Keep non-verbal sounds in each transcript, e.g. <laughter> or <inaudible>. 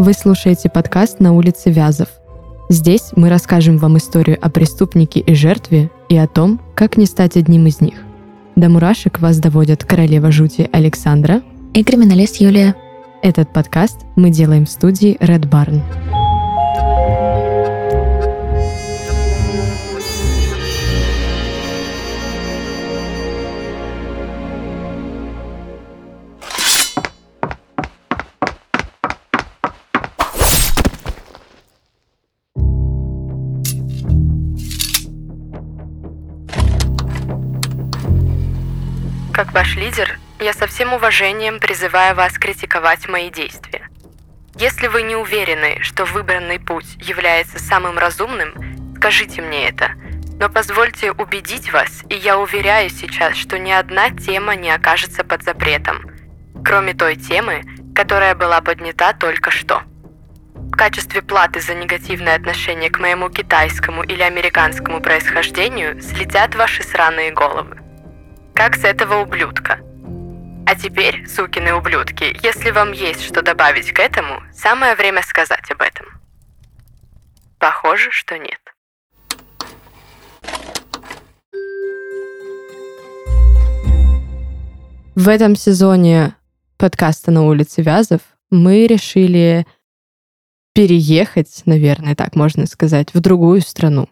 Вы слушаете подкаст «На улице Вязов». Здесь мы расскажем вам историю о преступнике и жертве и о том, как не стать одним из них. До мурашек вас доводят королева жути Александра и криминалист Юлия. Этот подкаст мы делаем в студии Red Barn. Ваш лидер, я со всем уважением призываю вас критиковать мои действия. Если вы не уверены, что выбранный путь является самым разумным, скажите мне это. Но позвольте убедить вас, и я уверяю сейчас, что ни одна тема не окажется под запретом, кроме той темы, которая была поднята только что. В качестве платы за негативное отношение к моему китайскому или американскому происхождению слетят ваши сраные головы. Как с этого ублюдка? А теперь, сукины ублюдки, если вам есть что добавить к этому, самое время сказать об этом. Похоже, что нет. В этом сезоне подкаста «На улице Вязов» мы решили переехать, наверное, так можно сказать, в другую страну.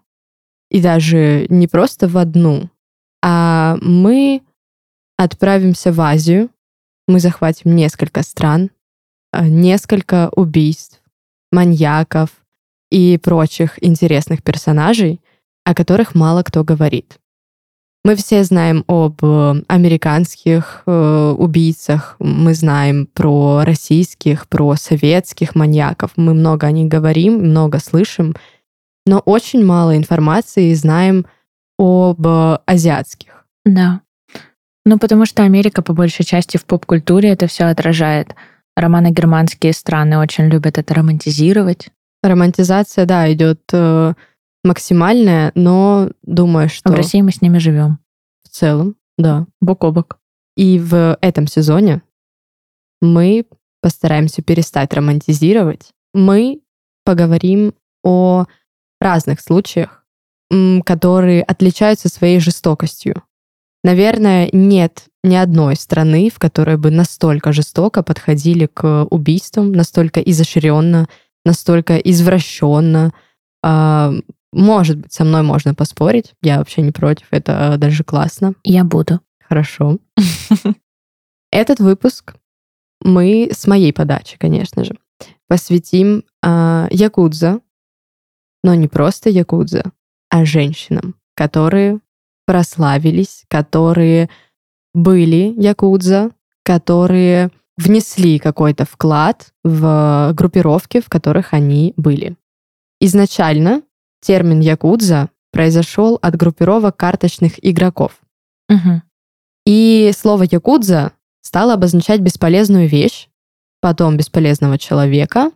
И даже не просто в одну, а мы отправимся в Азию, мы захватим несколько стран, э, несколько убийств, маньяков и прочих интересных персонажей, о которых мало кто говорит. Мы все знаем об э, американских э, убийцах, мы знаем про российских, про советских маньяков, мы много о них говорим, много слышим, но очень мало информации знаем об э, азиатских. Да. Ну, потому что Америка, по большей части, в поп-культуре это все отражает. Романо-германские страны очень любят это романтизировать. Романтизация, да, идет э, максимальная, но думаю, что... В России мы с ними живем. В целом, да. Бок о бок. И в этом сезоне мы постараемся перестать романтизировать. Мы поговорим о разных случаях, которые отличаются своей жестокостью. Наверное, нет ни одной страны, в которой бы настолько жестоко подходили к убийствам, настолько изощренно, настолько извращенно. А, может быть, со мной можно поспорить. Я вообще не против, это даже классно. Я буду. Хорошо. <laughs> Этот выпуск мы с моей подачи, конечно же, посвятим э, якудза, но не просто якудза, а женщинам, которые прославились, которые были якудза, которые внесли какой-то вклад в группировки, в которых они были. Изначально термин якудза произошел от группировок карточных игроков. Угу. И слово якудза стало обозначать бесполезную вещь, потом бесполезного человека,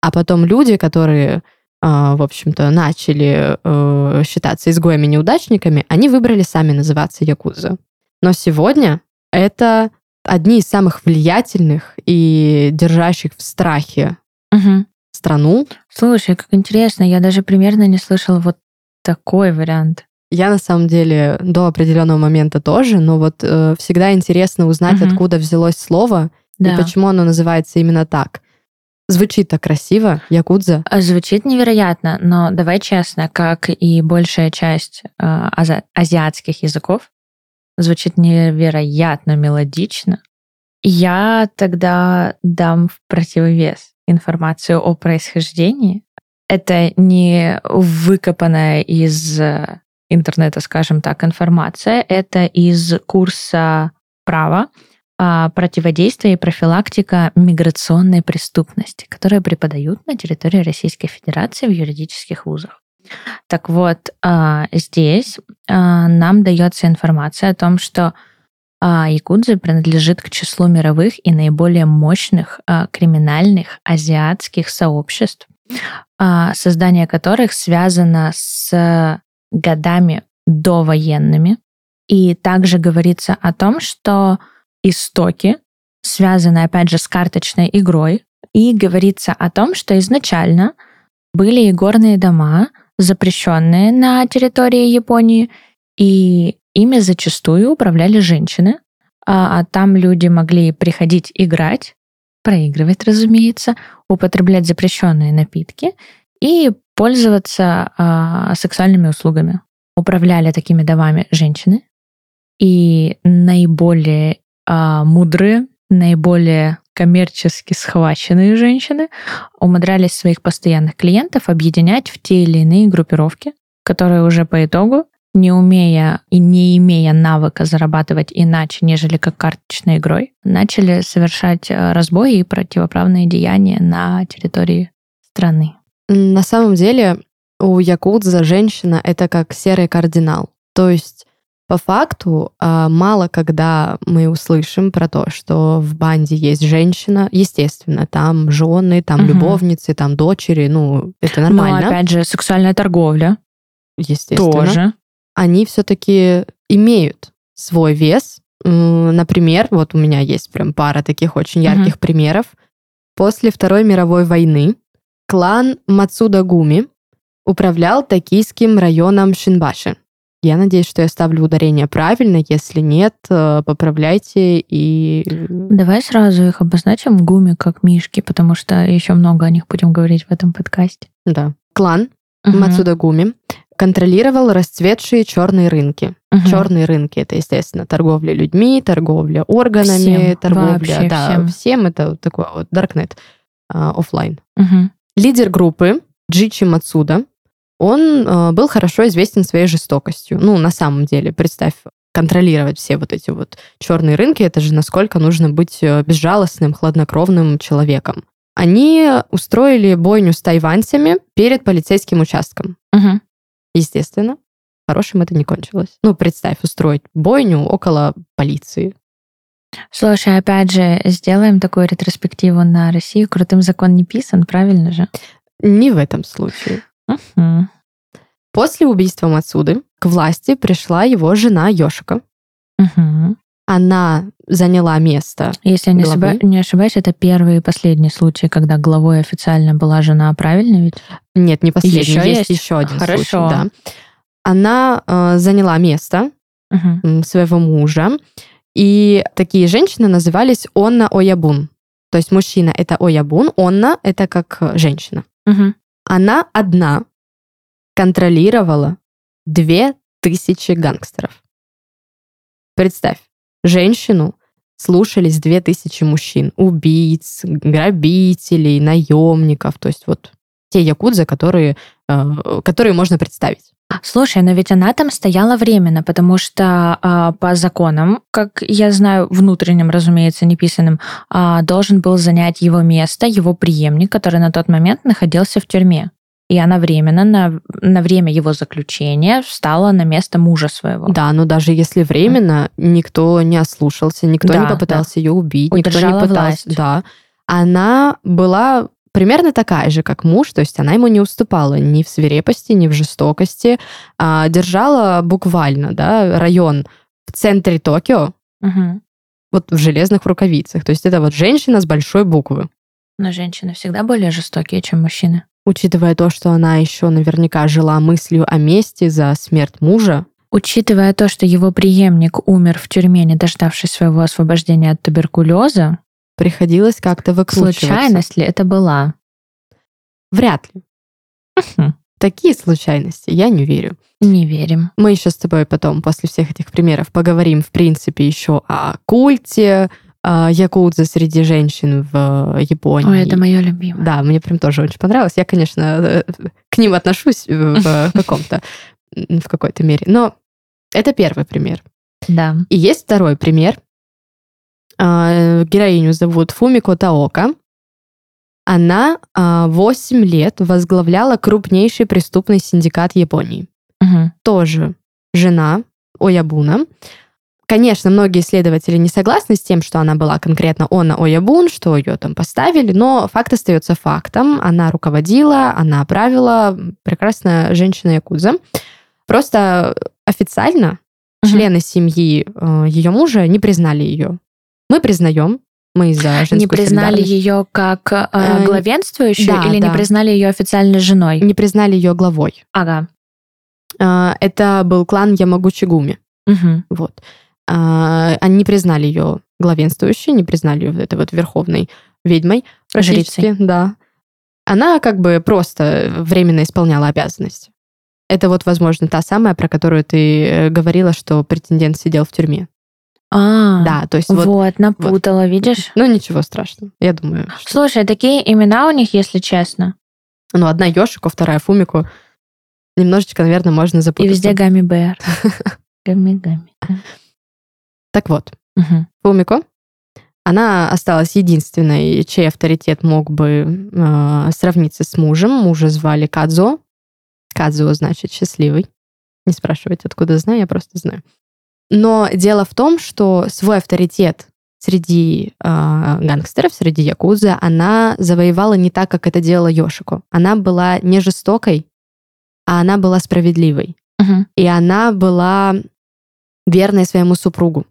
а потом люди, которые в общем-то, начали э, считаться изгоями-неудачниками, они выбрали сами называться якуза. Но сегодня это одни из самых влиятельных и держащих в страхе угу. страну. Слушай, как интересно, я даже примерно не слышала вот такой вариант. Я на самом деле до определенного момента тоже, но вот э, всегда интересно узнать, угу. откуда взялось слово да. и почему оно называется именно так. Звучит так красиво, якудза. А, звучит невероятно, но давай честно, как и большая часть э, ази- азиатских языков, звучит невероятно мелодично. Я тогда дам в противовес информацию о происхождении. Это не выкопанная из интернета, скажем так, информация, это из курса права, противодействие и профилактика миграционной преступности, которые преподают на территории Российской Федерации в юридических вузах. Так вот, а, здесь а, нам дается информация о том, что якудза принадлежит к числу мировых и наиболее мощных криминальных азиатских сообществ, создание которых связано с годами довоенными. И также говорится о том, что истоки, связанные, опять же, с карточной игрой, и говорится о том, что изначально были и горные дома, запрещенные на территории Японии, и ими зачастую управляли женщины, а, а там люди могли приходить играть, проигрывать, разумеется, употреблять запрещенные напитки и пользоваться а, сексуальными услугами. Управляли такими домами женщины, и наиболее а, мудрые, наиболее коммерчески схваченные женщины умудрялись своих постоянных клиентов объединять в те или иные группировки, которые уже по итогу, не умея и не имея навыка зарабатывать иначе, нежели как карточной игрой, начали совершать э, разбои и противоправные деяния на территории страны. На самом деле у якудза женщина — это как серый кардинал. То есть по факту, а, мало когда мы услышим про то, что в банде есть женщина. Естественно, там жены, там угу. любовницы, там дочери. Ну, это нормально. Но опять же, сексуальная торговля. Естественно. Тоже. Они все-таки имеют свой вес. Например, вот у меня есть прям пара таких очень ярких угу. примеров. После Второй мировой войны клан Мацуда Гуми управлял токийским районом Шинбаши. Я надеюсь, что я ставлю ударение правильно. Если нет, э, поправляйте и... Давай сразу их обозначим гуми как мишки, потому что еще много о них будем говорить в этом подкасте. Да. Клан угу. Мацуда Гуми контролировал расцветшие черные рынки. Угу. Черные рынки это, естественно, торговля людьми, торговля органами, всем, торговля. Вообще, да, всем. всем это вот такой вот даркнет офлайн. Угу. Лидер группы Джичи Мацуда он э, был хорошо известен своей жестокостью. Ну, на самом деле, представь, контролировать все вот эти вот черные рынки, это же насколько нужно быть э, безжалостным, хладнокровным человеком. Они устроили бойню с тайваньцами перед полицейским участком. Угу. Естественно, хорошим это не кончилось. Ну, представь, устроить бойню около полиции. Слушай, опять же, сделаем такую ретроспективу на Россию. Крутым закон не писан, правильно же? Не в этом случае. Угу. После убийства Мацуды к власти пришла его жена Йошика. Угу. Она заняла место. Если я не, ошиба... не ошибаюсь, это первый и последний случай, когда главой официально была жена, правильно ведь? Нет, не последний. Еще есть, есть еще один Хорошо. случай. Да. Она э, заняла место угу. своего мужа, и такие женщины назывались Онна Оябун. То есть мужчина это Оябун, Онна это как женщина. Угу. Она одна контролировала две тысячи гангстеров. Представь, женщину слушались две тысячи мужчин, убийц, грабителей, наемников, то есть вот те якудзы, которые, э, которые можно представить. Слушай, но ведь она там стояла временно, потому что э, по законам, как я знаю, внутренним, разумеется, неписанным, э, должен был занять его место его преемник, который на тот момент находился в тюрьме. И она временно, на, на время его заключения, встала на место мужа своего. Да, но даже если временно, никто не ослушался, никто да, не попытался да. ее убить, Удержала никто не пытался. Власть. Да. Она была примерно такая же, как муж, то есть она ему не уступала ни в свирепости, ни в жестокости, а держала буквально, да, район в центре Токио, угу. вот в железных рукавицах. То есть это вот женщина с большой буквы. Но женщины всегда более жестокие, чем мужчины. Учитывая то, что она еще наверняка жила мыслью о мести за смерть мужа, Учитывая то, что его преемник умер в тюрьме, не дождавшись своего освобождения от туберкулеза, приходилось как-то выкручиваться. Случайность ли это была? Вряд ли. Такие случайности я не верю. Не верим. Мы еще с тобой потом, после всех этих примеров, поговорим, в принципе, еще о культе, о якудзе среди женщин в Японии. Ой, это мое любимое. Да, мне прям тоже очень понравилось. Я, конечно, э, к ним отношусь в <laughs> каком-то, в какой-то мере. Но это первый пример. Да. И есть второй пример, героиню зовут Фумико Таока. Она 8 а, лет возглавляла крупнейший преступный синдикат Японии. Угу. Тоже жена Оябуна. Конечно, многие исследователи не согласны с тем, что она была конкретно Она Оябун, что ее там поставили, но факт остается фактом. Она руководила, она правила, прекрасная женщина Якудза. Просто официально угу. члены семьи э, ее мужа не признали ее мы признаем, Мы за женскую Не признали ее как э, Э, главенствующую да, или не да. признали ее официальной женой? Не признали ее главой. Ага. А, Это был клан Ямагучигуми. Мгм. Вот. А, Они не признали ее главенствующей, не признали ее вот этой вот верховной ведьмой. Практически, да. Она как бы просто временно исполняла обязанности. Это вот, возможно, та самая, про которую ты э, говорила, что претендент сидел в тюрьме. А, Да, то есть вот, вот... напутала, видишь? Ну, ничего страшного. Я думаю, что... Слушай, такие имена у них, если честно. Ну, одна Йошико, вторая Фумико. Немножечко, наверное, можно И запутаться. везде Гами Бэр. <laughs> Гами Гами. Так вот. Фумико, она осталась единственной, чей авторитет мог бы э, сравниться с мужем. Мужа звали Кадзо. Кадзо значит счастливый. Не спрашивайте, откуда знаю, я просто знаю. Но дело в том, что свой авторитет среди э, гангстеров, среди якудза, она завоевала не так, как это делала Йошико. Она была не жестокой, а она была справедливой. Мгм. И она была верной своему супругу.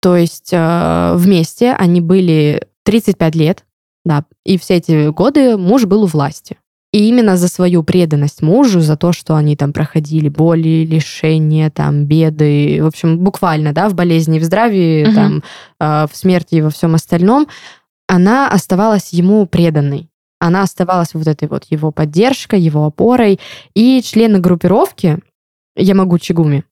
То есть э, вместе они были 35 лет, да, и все эти годы муж был у власти. И именно за свою преданность мужу, за то, что они там проходили боли, лишения, там, беды, в общем, буквально, да, в болезни, в здравии, Мгм. там, э, в смерти и во всем остальном, она оставалась ему преданной. Она оставалась вот этой вот его поддержкой, его опорой. И члены группировки Ямагучи Гуми,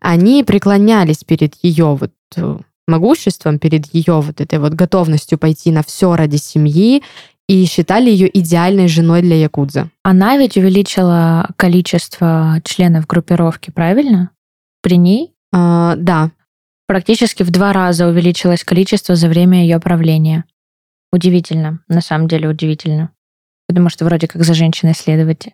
они преклонялись перед ее вот э, могуществом, перед ее вот этой вот готовностью пойти на все ради семьи и считали ее идеальной женой для якудза. Она ведь увеличила количество членов группировки, правильно? При ней А, да, практически в два раза увеличилось количество за время ее правления. Удивительно, на самом деле удивительно. Потому что вроде как за женщиной следовать,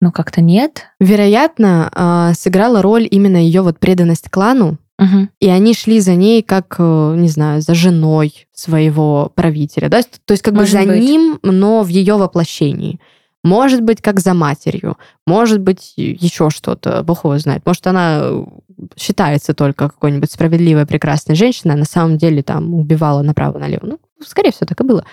ну как-то нет. вероятно, а, сыграла роль именно ее вот преданность клану, Мгм. и они шли за ней как, э, не знаю, за женой своего правителя, да, то есть как бы Может за быть. ним, но в ее воплощении. Может быть, как за матерью, может быть, еще что-то, бог его знает. Может, она э, считается только какой-нибудь справедливой, прекрасной женщиной, а на самом деле там убивала направо-налево. Ну, скорее всего, так и было.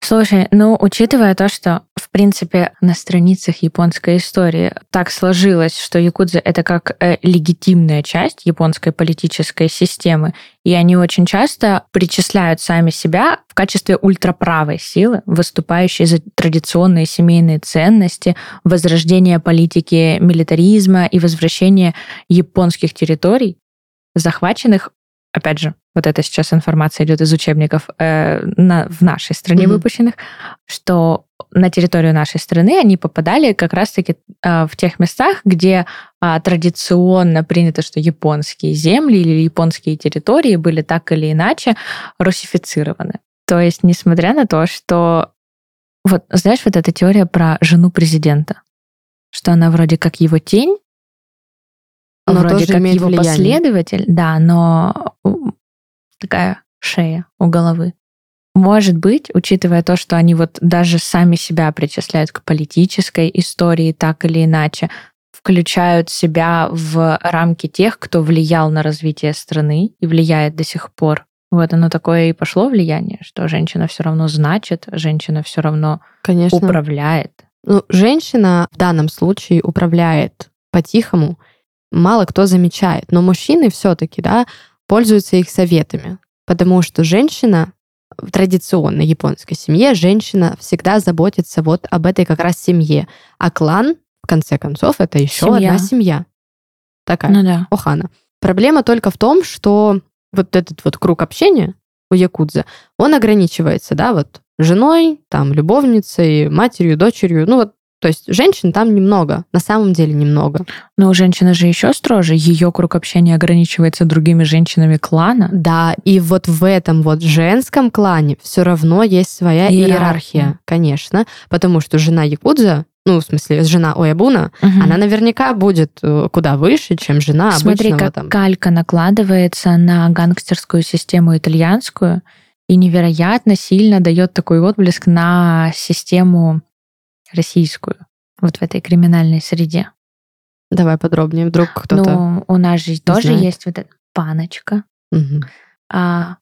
Слушай, ну, учитывая то, что, принципе, на страницах японской истории так сложилось, что якудза — это как э, легитимная часть японской политической системы, и они очень часто причисляют сами себя в качестве ультраправой силы, выступающей за традиционные семейные ценности, возрождение политики милитаризма и возвращение японских территорий, захваченных, опять же, вот это сейчас информация идет из учебников э, на, в нашей стране Мгм. выпущенных, что на территорию нашей страны они попадали как раз-таки э, в тех местах, где а, традиционно принято, что японские земли или японские территории были так или иначе русифицированы. То есть, несмотря на то, что вот знаешь, вот эта теория про жену президента, что она вроде как его тень, Но вроде тоже как имеет его влияние. последователь, да, но у- такая шея у головы. Может быть, учитывая то, что они вот даже сами себя причисляют к политической истории так или иначе, включают себя в рамки тех, кто влиял на развитие страны и влияет до сих пор. Вот оно такое и пошло влияние, что женщина все равно значит, женщина все равно Конечно. управляет. Ну, женщина в данном случае управляет по-тихому, мало кто замечает. Но мужчины все-таки, да, пользуются их советами. Потому что женщина в традиционной японской семье, женщина всегда заботится вот об этой как раз семье. А клан, в конце концов, это еще Семья. одна семья. Такая. Ну да. Охана. Проблема только в том, что вот этот вот круг общения у якудза, он ограничивается, да, вот женой, там, любовницей, матерью, дочерью. Ну вот, то есть женщин там немного, на самом деле немного. Но у женщины же еще строже. Ее круг общения ограничивается другими женщинами клана. Да, и вот в этом вот женском клане все равно есть своя Иерархия. иерархия, конечно, потому что жена якудза, ну, в смысле, жена Оябуна, Мгм. она наверняка будет э, куда выше, чем жена Смотри, обычного как там. калька накладывается на гангстерскую систему итальянскую и невероятно сильно дает такой отблеск на систему российскую вот в этой криминальной среде. Давай подробнее, вдруг кто-то... Ну, у нас же тоже знает. есть вот эта паночка, Мгм. а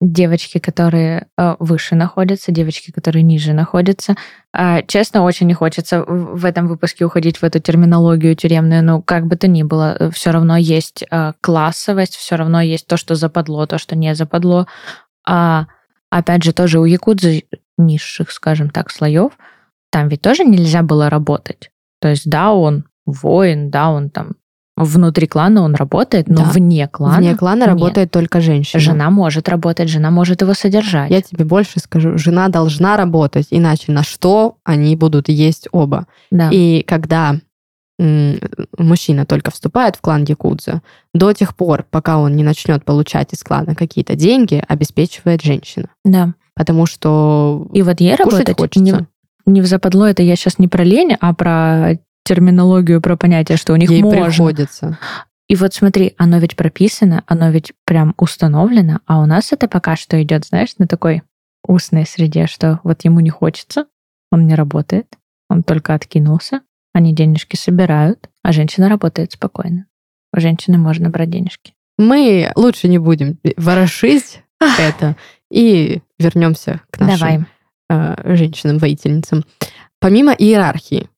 девочки, которые э, выше находятся, девочки, которые ниже находятся. Э, честно, очень не хочется в этом выпуске уходить в эту терминологию тюремную, но как бы то ни было, э, все равно есть э, классовость, все равно есть то, что западло, то, что не западло. А опять же, тоже у якудзы низших, скажем так, слоев, там ведь тоже нельзя было работать. То есть, да, он воин, да, он там внутри клана он работает, но да. вне клана. Вне клана нет. работает только женщина. Жена может работать, жена может его содержать. Я тебе больше скажу, жена должна работать, иначе на что они будут есть оба. Да. И когда мужчина только вступает в клан Якудза, до тех пор, пока он не начнет получать из клана какие-то деньги, обеспечивает женщина. Да. Потому что И вот ей работать хочется. Не, не в западло, это я сейчас не про лень, а про терминологию, про понятие, что у них Ей можно. приходится. И вот смотри, оно ведь прописано, оно ведь прям установлено, а у нас это пока что идет, знаешь, на такой устной среде, что вот ему не хочется, он не работает, он только откинулся, они денежки собирают, а женщина работает спокойно. У женщины можно брать денежки. Мы лучше не будем ворошить это и вернемся к нашим Давай. Э, женщинам-воительницам. Помимо иерархии,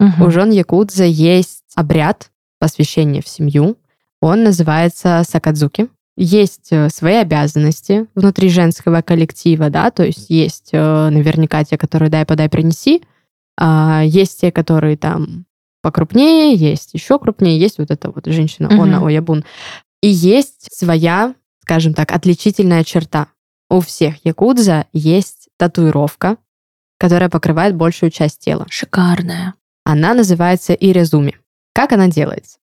Угу. У жен Якудза есть обряд посвящения в семью. Он называется сакадзуки. Есть э, свои обязанности внутри женского коллектива, да, то есть есть э, наверняка те, которые дай подай принеси, а есть те, которые там покрупнее, есть еще крупнее, есть вот эта вот женщина угу. Она Оябун. И есть своя, скажем так, отличительная черта. У всех якудза есть татуировка, которая покрывает большую часть тела. Шикарная. Она называется ирезуми. Как она делается?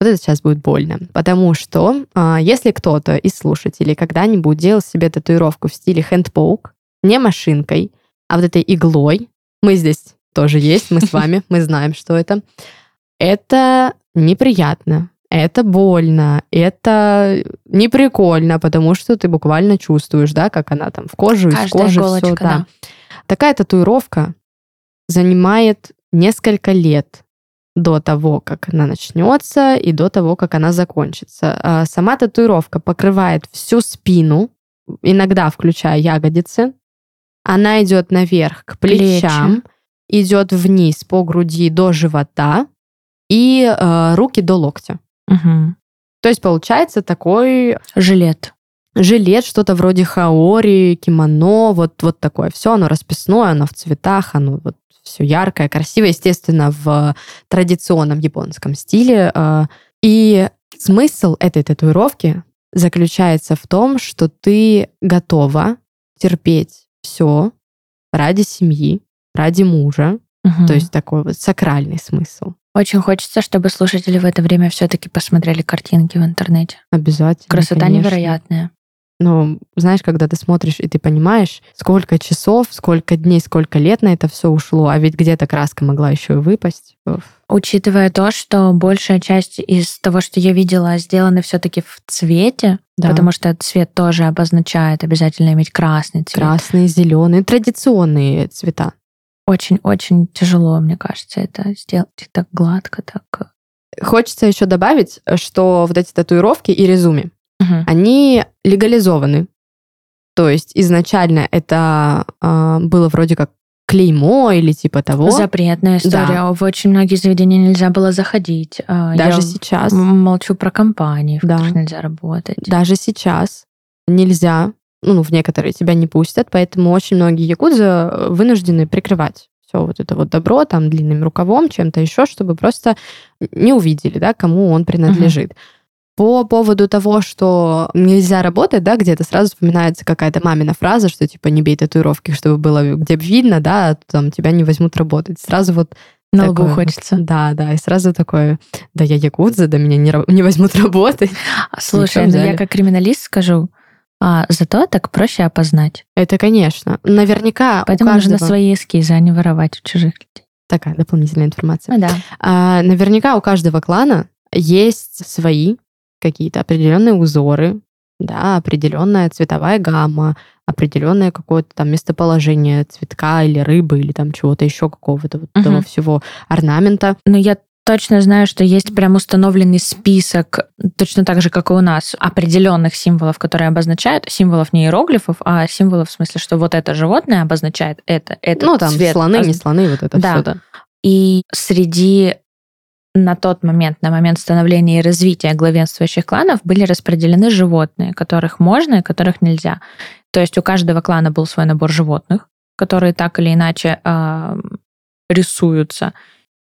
Вот это сейчас будет больно, потому что э, если кто-то из слушателей когда-нибудь делал себе татуировку в стиле хендпоук, не машинкой, а вот этой иглой, мы здесь тоже есть, мы с <laughs> вами, мы знаем, что это, это неприятно, это больно, это неприкольно, потому что ты буквально чувствуешь, да, как она там в кожу, из кожи все, да. да. Такая татуировка занимает несколько лет до того, как она начнется, и до того, как она закончится. А сама татуировка покрывает всю спину, иногда включая ягодицы. Она идет наверх к плечам, Плечи. идет вниз по груди до живота и э, руки до локтя. Угу. То есть получается такой жилет. Жилет, что-то вроде хаори, кимоно, вот, вот такое. Все, оно расписное, оно в цветах, оно вот все яркое, красивое, естественно, в традиционном японском стиле. А, и смысл этой татуировки заключается в том, что ты готова терпеть все ради семьи, ради мужа. Угу. То есть такой вот сакральный смысл. Очень хочется, чтобы слушатели в это время все-таки посмотрели картинки в интернете. Обязательно. Красота конечно. невероятная. Ну, знаешь, когда ты смотришь и ты понимаешь, сколько часов, сколько дней, сколько лет на это все ушло, а ведь где-то краска могла еще и выпасть. Учитывая то, что большая часть из того, что я видела, сделаны все-таки в цвете, да. потому что цвет тоже обозначает обязательно иметь красный цвет. Красный, зеленый, традиционные цвета. Очень-очень тяжело, мне кажется, это сделать так гладко, так. Э. Хочется еще добавить, что вот эти татуировки и резюме, угу. они легализованы. То есть изначально это э, было вроде как клеймо или типа того. Запретная история. Да. В очень многие заведения нельзя было заходить. А, Даже Я сейчас. Молчу про компании, в да. которых нельзя работать. Даже сейчас нельзя. Ну, в некоторые тебя не пустят, поэтому очень многие якудзы вынуждены прикрывать все вот это вот добро там длинным рукавом, чем-то еще, чтобы просто не увидели, да, кому он принадлежит. Uh-huh. По поводу того, что нельзя работать, да, где-то сразу вспоминается какая-то мамина фраза, что типа не бей татуировки, чтобы было где бы видно, да, а там тебя не возьмут работать. Сразу вот на лбу хочется. Да, да, и сразу такое, да я якудза, да меня не, не возьмут <laughs> работать. Слушай, ну я как криминалист скажу, а зато так проще опознать. Это, конечно. Наверняка Поэтому каждого... нужно свои эскизы, а не воровать у чужих людей. Такая дополнительная информация. А, да. А, наверняка у каждого клана есть свои какие-то определенные узоры, да, определенная цветовая гамма, определенное какое-то там местоположение цветка или рыбы или там чего-то еще какого-то вот uh-huh. этого всего орнамента. Но я точно знаю, что есть прям установленный список, точно так же, как и у нас, определенных символов, которые обозначают, символов не иероглифов, а символов в смысле, что вот это животное обозначает это, это Ну, там цвет. слоны, не слоны, вот это Да. все, да. И среди на тот момент, на момент становления и развития главенствующих кланов были распределены животные, которых можно и которых нельзя. То есть у каждого клана был свой набор животных, которые так или иначе а, рисуются.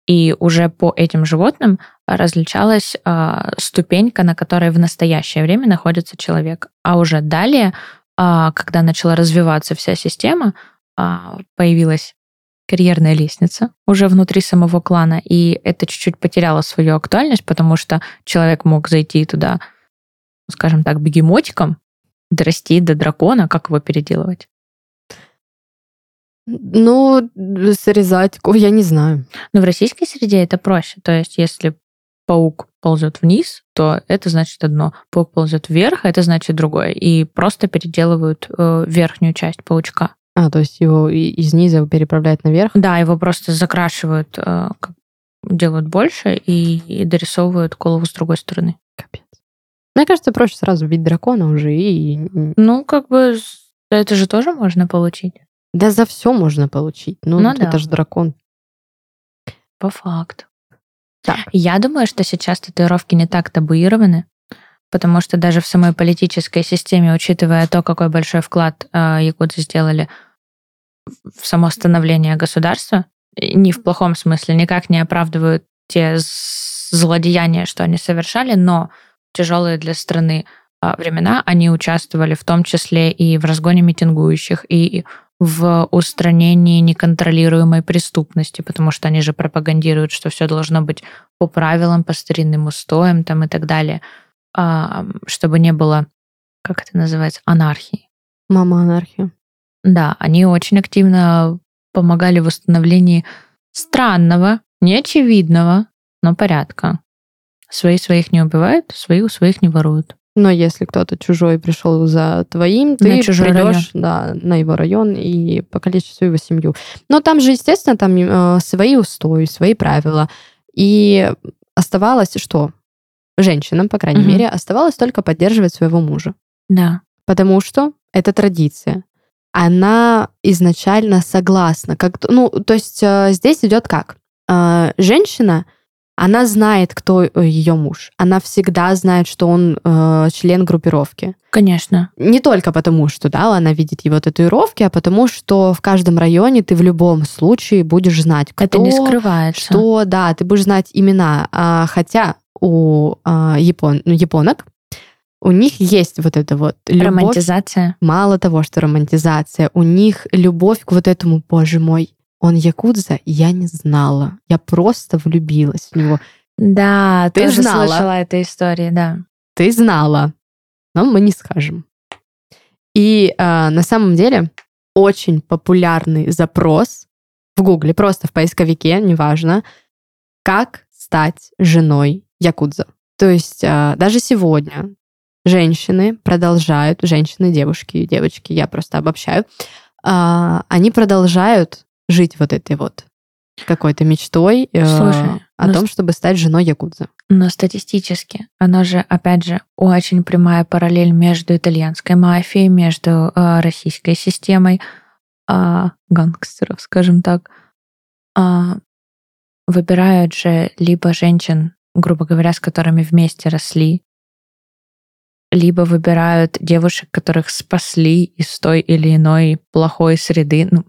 И уже по этим животным различалась а, ступенька, на которой в настоящее время находится человек. А уже далее, а, когда начала развиваться вся система, а, появилась карьерная лестница уже внутри самого клана, и это чуть-чуть потеряло свою актуальность, потому что человек мог зайти туда, скажем так, бегемотиком, дорасти до дракона, как его переделывать? Ну, срезать, я не знаю. Но в российской среде это проще. То есть, если паук ползет вниз, то это значит одно. Паук ползет вверх, это значит другое. И просто переделывают э, верхнюю часть паучка. А, то есть его из низа переправляют наверх? Да, его просто закрашивают, э, делают больше и, и дорисовывают голову с другой стороны. Капец. Мне кажется, проще сразу бить дракона уже и... Ну, как бы это же тоже можно получить. Да за все можно получить. Ну, Ну это да. же дракон. По факту. Так. Я думаю, что сейчас татуировки не так табуированы, потому что даже в самой политической системе, учитывая то, какой большой вклад э, якудзы сделали в само становление государства, не в плохом смысле, никак не оправдывают те злодеяния, что они совершали, но тяжелые для страны а, времена они участвовали в том числе и в разгоне митингующих, и в устранении неконтролируемой преступности, потому что они же пропагандируют, что все должно быть по правилам, по старинным устоям там и так далее, чтобы не было, как это называется, анархии. Мама анархия. Да, они очень активно помогали в восстановлении странного, неочевидного, но порядка. Свои своих не убивают, свои у своих не воруют. Но если кто-то чужой пришел за твоим, ты На чужой придешь да, на его район и покалечишь всю его семью. Но там же, естественно, там э, свои устои, свои правила. И оставалось что? Женщинам, по крайней Мгм. мере, оставалось только поддерживать своего мужа. Да. Потому что это традиция. Она изначально согласна. Как, ну, то есть э, здесь идет как? Э, женщина, она знает, кто ее муж. Она всегда знает, что он э, член группировки. Конечно. Не только потому, что да, она видит его татуировки, а потому что в каждом районе ты в любом случае будешь знать, кто, это не скрывается. что, да, ты будешь знать имена. А, хотя у а, япон, ну, японок у них есть вот это вот любовь. Романтизация. Мало того, что романтизация, у них любовь к вот этому, боже мой, он якудза, я не знала. Я просто влюбилась в него. Да, Ты тоже знала. слышала этой истории, да. Ты знала, но мы не скажем. И а, на самом деле очень популярный запрос в Гугле, просто в поисковике, неважно, как стать женой якудза. То есть а, даже сегодня женщины продолжают, женщины, девушки, девочки, я просто обобщаю, а, они продолжают жить вот этой вот какой-то мечтой э, Слушай, о ну том, чтобы стать женой якудза. Но статистически, оно же, опять же, очень прямая параллель между итальянской мафией, между э, российской системой э, гангстеров, скажем так. А, выбирают же либо женщин, грубо говоря, с которыми вместе росли, либо выбирают девушек, которых спасли из той или иной плохой среды, ну,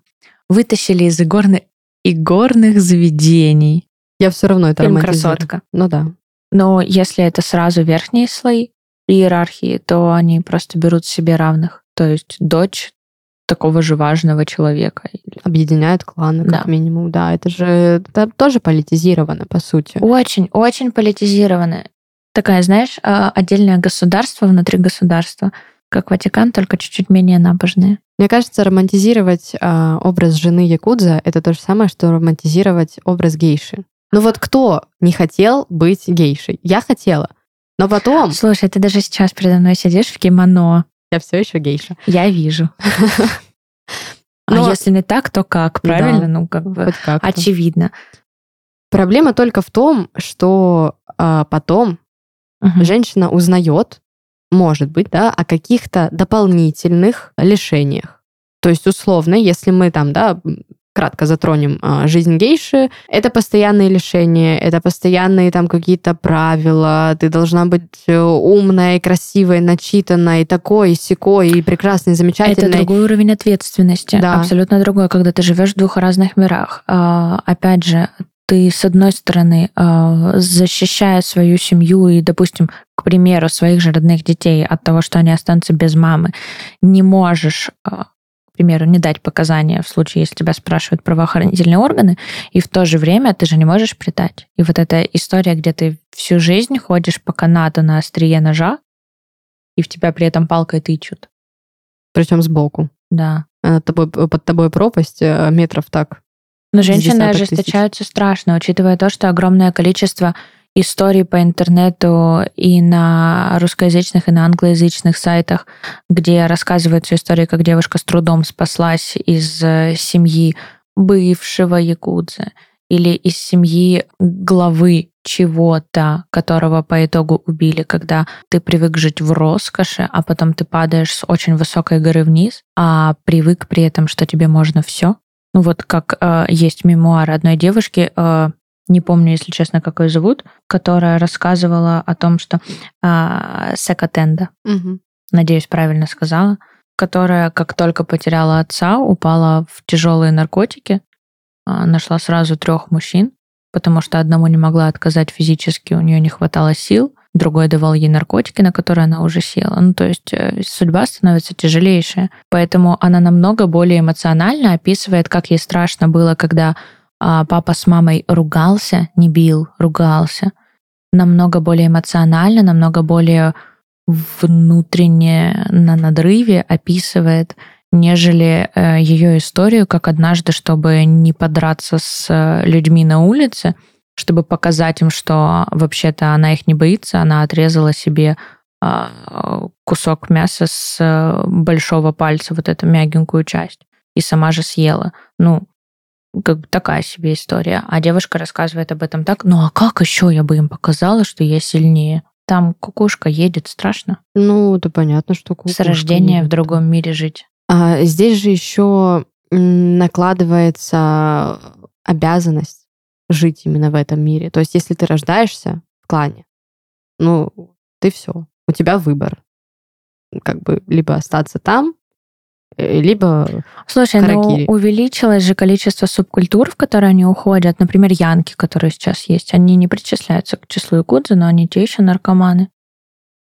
вытащили из игорных, игорных заведений. Я все равно это Фильм. «Красотка». Ну да. Но если это сразу верхние слои иерархии, то они просто берут себе равных. То есть дочь такого же важного человека. Объединяют кланы, как Да. минимум. Да, это же это тоже политизировано, по сути. Очень, очень политизировано. Такая, знаешь, а, отдельное государство внутри государства, как Ватикан, только чуть-чуть менее набожные. Мне кажется, романтизировать а, образ жены Якудза это то же самое, что романтизировать образ гейши. Ну вот кто не хотел быть гейшей? Я хотела. Но потом Слушай, ты даже сейчас передо мной сидишь в кимоно. я все еще гейша. Я вижу. <laughs> Но- А если не так, то как? Правильно? Ну, как бы очевидно. Проблема только в том, что а, потом женщина узнает, может быть, да, о каких-то дополнительных лишениях. То есть, условно, если мы там, да, кратко затронем а, жизнь гейши, это постоянные лишения, это постоянные там какие-то правила, ты должна быть э, умной, красивой, начитанной, такой, и сякой, и прекрасной, и Это замечательной. другой уровень ответственности. Да. Абсолютно другой, когда ты живешь в двух разных мирах. А, опять же, ты, с одной стороны, а, защищая свою семью и, допустим, к примеру, своих же родных детей от того, что они останутся без мамы, не можешь, а, к примеру, не дать показания в случае, если тебя спрашивают правоохранительные органы, и в то же время ты же не можешь предать. И вот эта история, где ты всю жизнь ходишь по канату на острие ножа, и в тебя при этом палкой тычут. Причем сбоку. Да. Над тобой, под тобой пропасть э, метров так. Но женщины ожесточаются страшно, учитывая то, что огромное количество историй по интернету и на русскоязычных, и на англоязычных сайтах, где рассказываются истории, как девушка с трудом спаслась из э, семьи бывшего якудза или из семьи главы чего-то, которого по итогу убили, когда ты привык жить в роскоши, а потом ты падаешь с очень высокой горы вниз, а привык при этом, что тебе можно все. Ну вот как э, есть мемуары одной девушки, э, не помню, если честно, как ее зовут, которая рассказывала о том, что э, секотенда, надеюсь, правильно сказала, которая, как только потеряла отца, упала в тяжелые наркотики, а, нашла сразу трех мужчин, потому что одному не могла отказать физически, у нее не хватало сил, другой давал ей наркотики, на которые она уже села. Ну, то есть э, судьба становится тяжелейшая. Поэтому она намного более эмоционально описывает, как ей страшно было, когда а, папа с мамой ругался, не бил, ругался. Намного более эмоционально, намного более внутренне на надрыве описывает, нежели э, ее историю, как однажды, чтобы не подраться с э, людьми на улице, чтобы показать им, что вообще-то она их не боится, она отрезала себе а, кусок мяса с э, большого пальца, вот эту мягенькую часть, и сама же съела. Ну, как бы такая себе история. А девушка рассказывает об этом так, ну а как еще я бы им показала, что я сильнее? Там кукушка едет, страшно. Ну, да понятно, что С кукушка рождения в едет. другом мире жить. А, здесь же еще накладывается обязанность жить именно в этом мире. То есть, если ты рождаешься в клане, ну, ты все. У тебя выбор. Как бы либо остаться там, э, либо... Слушай, ну Харакири. увеличилось же количество субкультур, в которые они уходят. Например, янки, которые сейчас есть. Они не причисляются к числу якудзы, но они те еще наркоманы.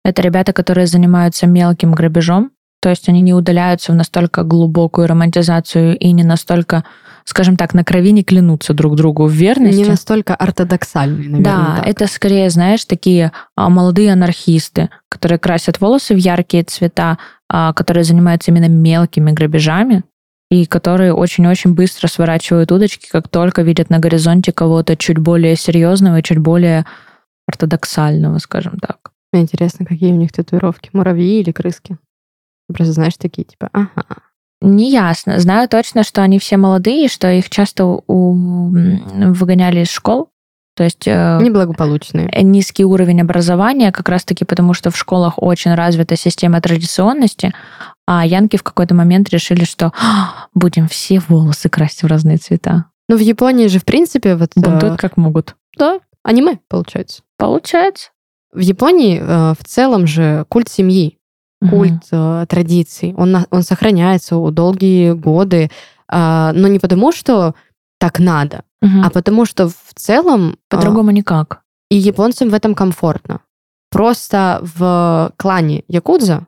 Это ребята, которые занимаются мелким грабежом, то есть они не удаляются в настолько глубокую романтизацию и не настолько, скажем так, на крови не клянутся друг другу в верности. Не настолько ортодоксальный, наверное, Да, так. это скорее, знаешь, такие а, молодые анархисты, которые красят волосы в яркие цвета, а, которые занимаются именно мелкими грабежами и которые очень-очень быстро сворачивают удочки, как только видят на горизонте кого-то чуть более серьезного и чуть более ортодоксального, скажем так. Мне интересно, какие у них татуировки. Муравьи или крыски? Просто знаешь, такие типа, ага. Неясно. Знаю точно, что они все молодые, что их часто у- выгоняли из школ. То есть э, Неблагополучные. низкий уровень образования, как раз-таки потому, что в школах очень развита система традиционности, а янки в какой-то момент решили, что «А, будем все волосы красить в разные цвета. Ну, в Японии же, в принципе, вот... э, Бунтуют как могут. да, аниме, получается. Получается. В Японии э, в целом же культ семьи, культ э, традиций, он, он сохраняется у долгие годы, а, но не потому, что так надо, Мгм. а потому что в целом а, По-другому никак. и японцам в этом комфортно. Просто в клане Якудза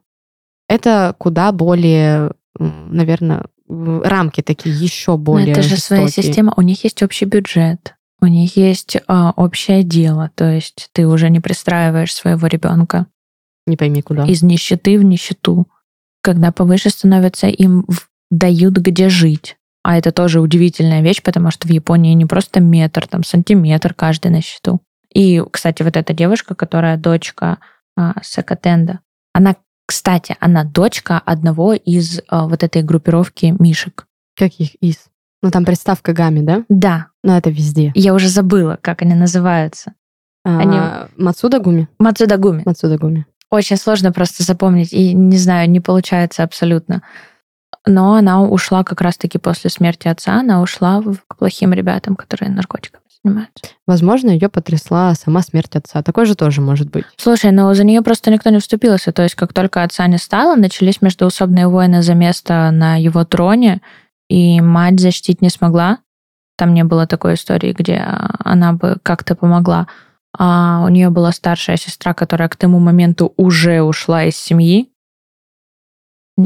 это куда более, наверное, рамки такие еще Но более это же своя жестокие. система. У них есть общий бюджет. У них есть а, общее дело. То есть ты уже не пристраиваешь своего ребенка Не пойми куда. из нищеты в нищету. Когда повыше становятся, им дают где жить. А это тоже удивительная вещь, потому что в Японии не просто метр, там сантиметр каждый на счету. И, кстати, вот эта девушка, которая дочка а, Сакатенда, она, кстати, она дочка одного из а, вот этой группировки Мишек. Каких из? Ну, там приставка гами, да? Да, Но это везде. я уже забыла, как они называются. Они- А, Мацуда Гуми? Мацудагуми. Мацуда Гуми. Очень сложно просто запомнить, и не знаю, не получается абсолютно. Но она ушла как раз-таки после смерти отца, она ушла к плохим ребятам, которые наркотиками занимаются. Возможно, ее потрясла сама смерть отца. Такое же тоже может быть. Слушай, но за нее просто никто не вступился. То есть, как только отца не стало, начались междоусобные войны за место на его троне, и мать защитить не смогла. Там не было такой истории, где а, она бы как-то помогла. А у нее была старшая сестра, которая к тому моменту уже ушла из семьи.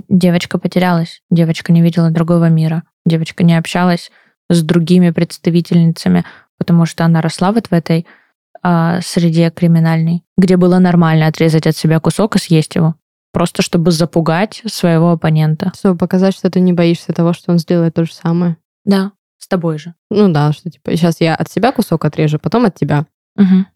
Девочка потерялась. Девочка не видела другого мира. Девочка не общалась с другими представительницами, потому что она росла вот в этой а, среде криминальной, где было нормально отрезать от себя кусок и съесть его. Просто чтобы запугать своего оппонента. Чтобы показать, что ты не боишься того, что он сделает то же самое. Да, с тобой же. Ну да, что типа сейчас я от себя кусок отрежу, потом от тебя. Мгм.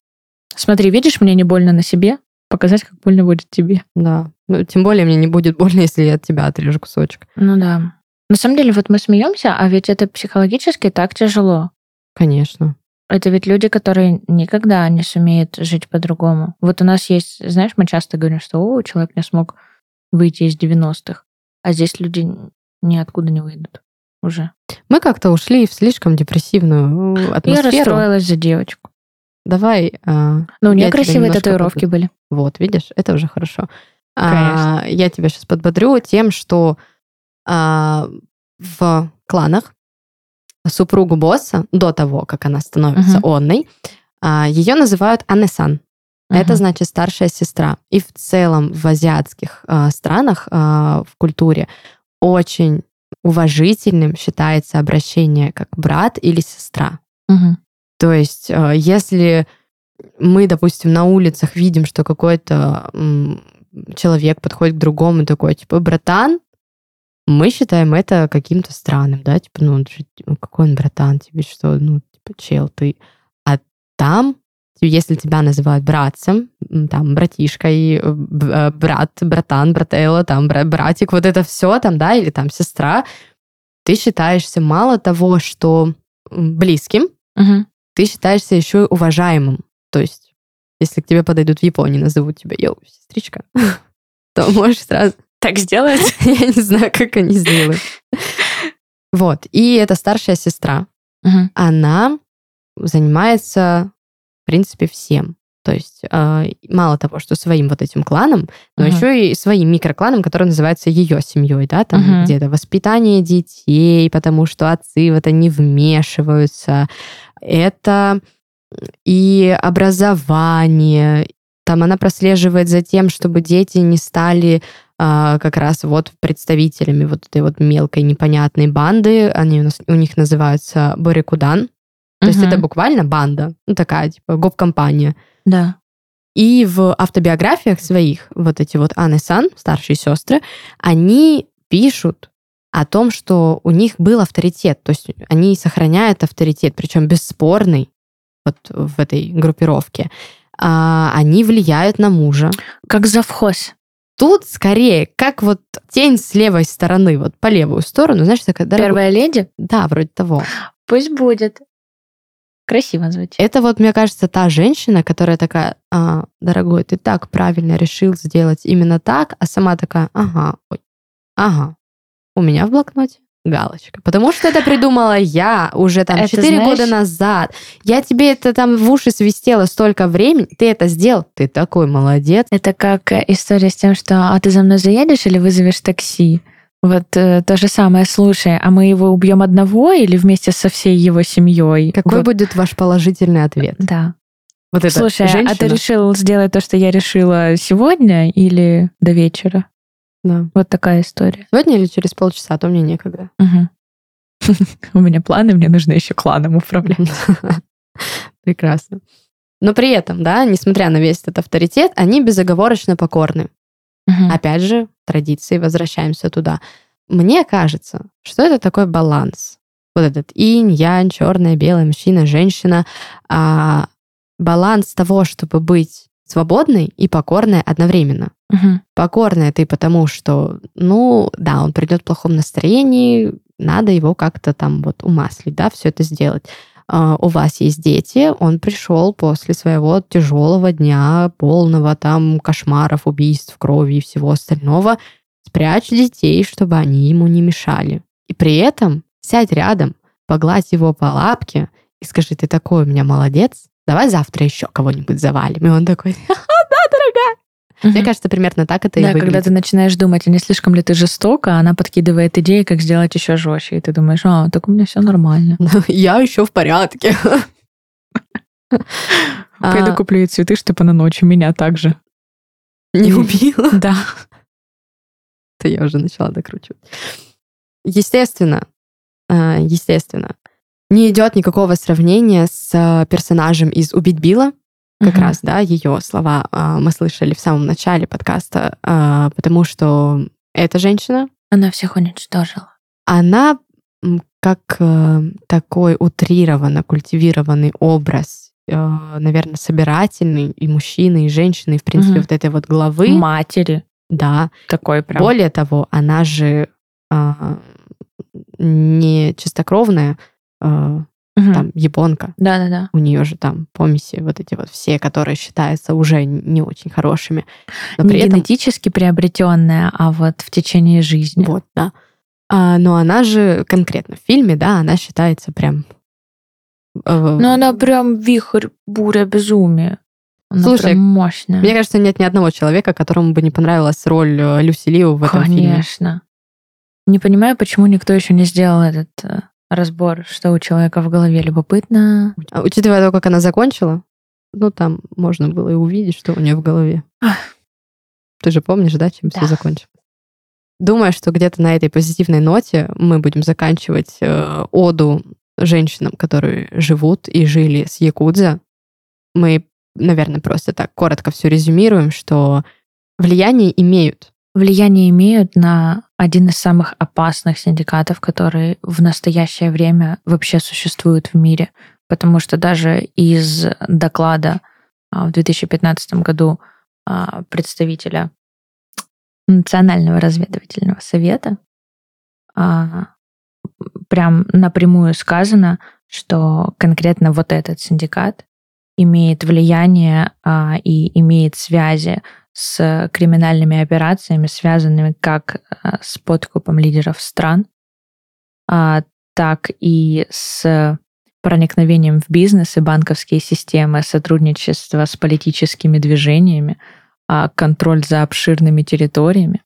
Смотри, видишь, мне не больно на себе, показать, как больно будет тебе. Да. Ну, тем более мне не будет больно, <laughs> если я от тебя отрежу кусочек. Ну да. На самом деле, вот мы смеемся, а ведь это психологически так тяжело. Конечно. Это ведь люди, которые никогда не сумеют жить по-другому. Вот у нас есть, знаешь, мы часто говорим, что О, человек не смог выйти из 90-х. А здесь люди ниоткуда не выйдут уже. Мы как-то ушли в слишком депрессивную э, Я атмосферу. расстроилась за девочку. Давай. а, Но у нее красивые татуировки были. Вот, видишь, это уже хорошо. А, я тебя сейчас подбодрю тем, что а, в кланах супругу босса, до того, как она становится Мгм. онной, а, ее называют Анесан. Это Мгм. значит старшая сестра. И в целом в азиатских а, странах, а, в культуре, очень уважительным считается обращение как брат или сестра. Мгм. То есть, э, если мы, допустим, на улицах видим, что какой-то человек подходит к другому такой, типа, братан, мы считаем это каким-то странным, да, типа, ну, ну, какой он братан, тебе что, ну, типа, чел, ты. А там, если тебя называют братцем, там, братишкой, э, э, брат, братан, брателло, там, бра- братик, вот это все там, да, или там сестра, ты считаешься мало того, что близким, Мгм. Ты считаешься еще и уважаемым. То есть, если к тебе подойдут в Японии, назовут тебя йоу, сестричка, <laughs> то можешь сразу... Так сделать? <laughs> Я не знаю, как они сделают. Вот. И эта старшая сестра, она занимается, в принципе, всем. То есть э, мало того, что своим вот этим кланом, но еще и своим микрокланом, который называется ее семьей, да, там где-то воспитание детей, потому что отцы в это не вмешиваются. Это и образование. Там она прослеживает за тем, чтобы дети не стали а, как раз вот представителями вот этой вот мелкой непонятной банды. Они у, нас, у них называются Борикудан. То есть Мгм. это буквально банда, ну такая типа гоп-компания. Да. И в автобиографиях своих, вот эти вот Анны Сан, старшие сестры, они пишут о том, что у них был авторитет. То есть они сохраняют авторитет, причем бесспорный вот в этой группировке. А, они влияют на мужа. Как завхоз. Тут скорее, как вот тень с левой стороны, вот по левую сторону, знаешь, такая... дорогой- Первая леди? Да, вроде того. Пусть будет. Красиво звучит. Это вот, мне кажется, та женщина, которая такая, «А, дорогой, ты так правильно решил сделать именно так, а сама такая, ага, ой, ага, у меня в блокноте галочка. Потому что это придумала я уже там Это 4 знаешь- года назад. Я тебе это там в уши свистела столько времени, ты это сделал, ты такой молодец. Это как э, история с тем, что «а ты за мной заедешь или вызовешь такси?» Вот э, то же самое, слушай, а мы его убьем одного или вместе со всей его семьей? Какой Вот, будет ваш положительный ответ? Да. Вот это Слушай, а ты женщина? решил сделать то, что я решила сегодня или до вечера? Да. Вот такая история. Сегодня или через полчаса, а то мне некогда. <laughs> У меня планы, мне нужно еще кланом управлять. <laughs> Прекрасно. Но при этом, да, несмотря на весь этот авторитет, они безоговорочно покорны. Опять же, традиции, возвращаемся туда. Мне кажется, что это такой баланс. Вот этот инь, янь, черное, белое, мужчина, женщина. А, баланс того, чтобы быть свободной и покорной одновременно. Мгм. Покорная ты потому, что, ну, да, он придет в плохом настроении, надо его как-то там вот умаслить, да, все это сделать. А, у вас есть дети, он пришел после своего тяжелого дня, полного там кошмаров, убийств, крови и всего остального, спрячь детей, чтобы они ему не мешали. И при этом сядь рядом, погладь его по лапке и скажи, ты такой у меня молодец, давай завтра еще кого-нибудь завалим. И он такой. Угу. Мне кажется, примерно так это да, и выглядит. когда ты начинаешь думать, а не слишком ли ты жестоко, она подкидывает идеи, как сделать еще жестче. И ты думаешь, а, так у меня все нормально. <laughs> Я еще в порядке. <laughs> Пойду куплю ей цветы, чтобы она ночью меня также не убила. <laughs> Да. То я уже начала докручивать. Естественно, а, естественно, не идет никакого сравнения с а, персонажем из «Убить Билла», как угу. раз, да, ее слова а, мы слышали в самом начале подкаста, потому что эта женщина... Она всех уничтожила. Она как э, такой утрированно культивированный образ, э, наверное, собирательный и мужчины, и женщины, и, в принципе, угу. вот этой вот главы. Матери. Да. Такой прям. Более того, она же не чистокровная, э, угу. там, японка. Да-да-да. У нее же там помеси вот эти вот все, которые считаются уже не очень хорошими. Но не при генетически этом... приобретенная, а вот в течение жизни. Вот, да. А, но она же конкретно в фильме, да, она считается прям... Э, ну, она прям вихрь, буря, безумие. Она Слушай, прям мощная. Мне кажется, нет ни одного человека, которому бы не понравилась роль э, Люси Лиу в этом Конечно. фильме. Конечно. Не понимаю, почему никто еще не сделал этот э, разбор, что у человека в голове любопытно. А, учитывая то, как она закончила, ну, там можно было и увидеть, что у нее в голове. Ах. Ты же помнишь, да, чем да. все закончилось? Думаю, что где-то на этой позитивной ноте мы будем заканчивать э, оду женщинам, которые живут и жили с Якудза. Мы, наверное, просто так коротко все резюмируем, что влияние имеют влияние имеют на один из самых опасных синдикатов, которые в настоящее время вообще существуют в мире. Потому что даже из доклада а, в 2015 году а, представителя Национального разведывательного совета а, прям напрямую сказано, что конкретно вот этот синдикат имеет влияние и имеет связи с криминальными операциями, связанными как э, с подкупом лидеров стран, а, так и с проникновением в бизнес и банковские системы, сотрудничество с политическими движениями, а, контроль за обширными территориями,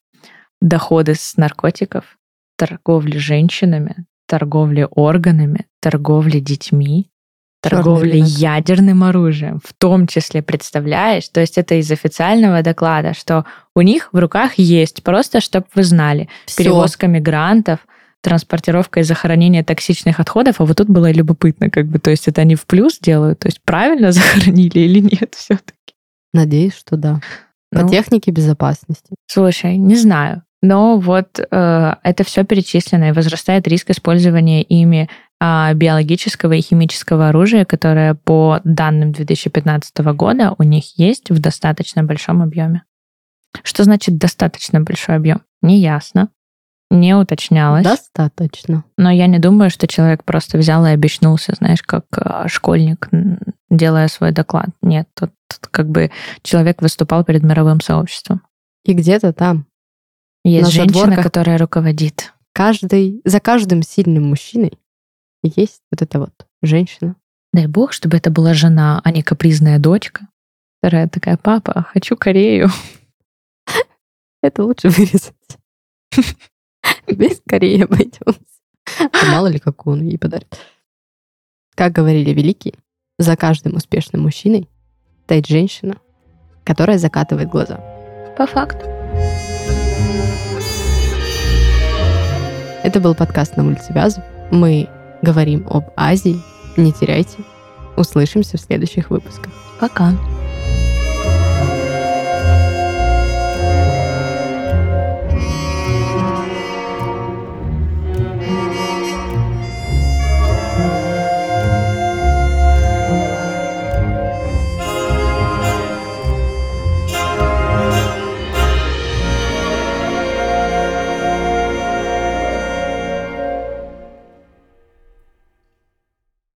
доходы с наркотиков, торговли женщинами, торговли органами, торговли детьми, торговли ядерным оружием, в том числе, представляешь? То есть это из официального доклада, что у них в руках есть, просто чтобы вы знали, Всё. перевозка мигрантов, транспортировка и захоронение токсичных отходов, а вот тут было любопытно, как бы, то есть это они в плюс делают, то есть правильно <laughs> захоронили или нет все-таки? Надеюсь, что да. По ну, технике безопасности. Слушай, не знаю. Но вот э, это все перечислено, и возрастает риск использования ими а, биологического и химического оружия, которое по данным 2015 года у них есть в достаточно большом объеме. Что значит достаточно большой объем? Неясно. Не уточнялось. Достаточно. Но я не думаю, что человек просто взял и обещнулся, знаешь, как а, школьник, делая свой доклад. Нет, тут, тут как бы человек выступал перед мировым сообществом. И где-то там. Есть женщина, которая руководит. Каждый, за каждым сильным мужчиной есть вот эта вот женщина. Дай бог, чтобы это была жена, а не капризная дочка. Вторая такая, папа, хочу Корею. <laughs> Это лучше вырезать. <laughs> Без Кореи обойдемся. А <laughs> мало ли, какую он ей подарит. Как говорили великие, за каждым успешным мужчиной стоит женщина, которая закатывает глаза. По факту. Это был подкаст на Вязов. Мы говорим об Азии. Не теряйте. Услышимся в следующих выпусках. Пока.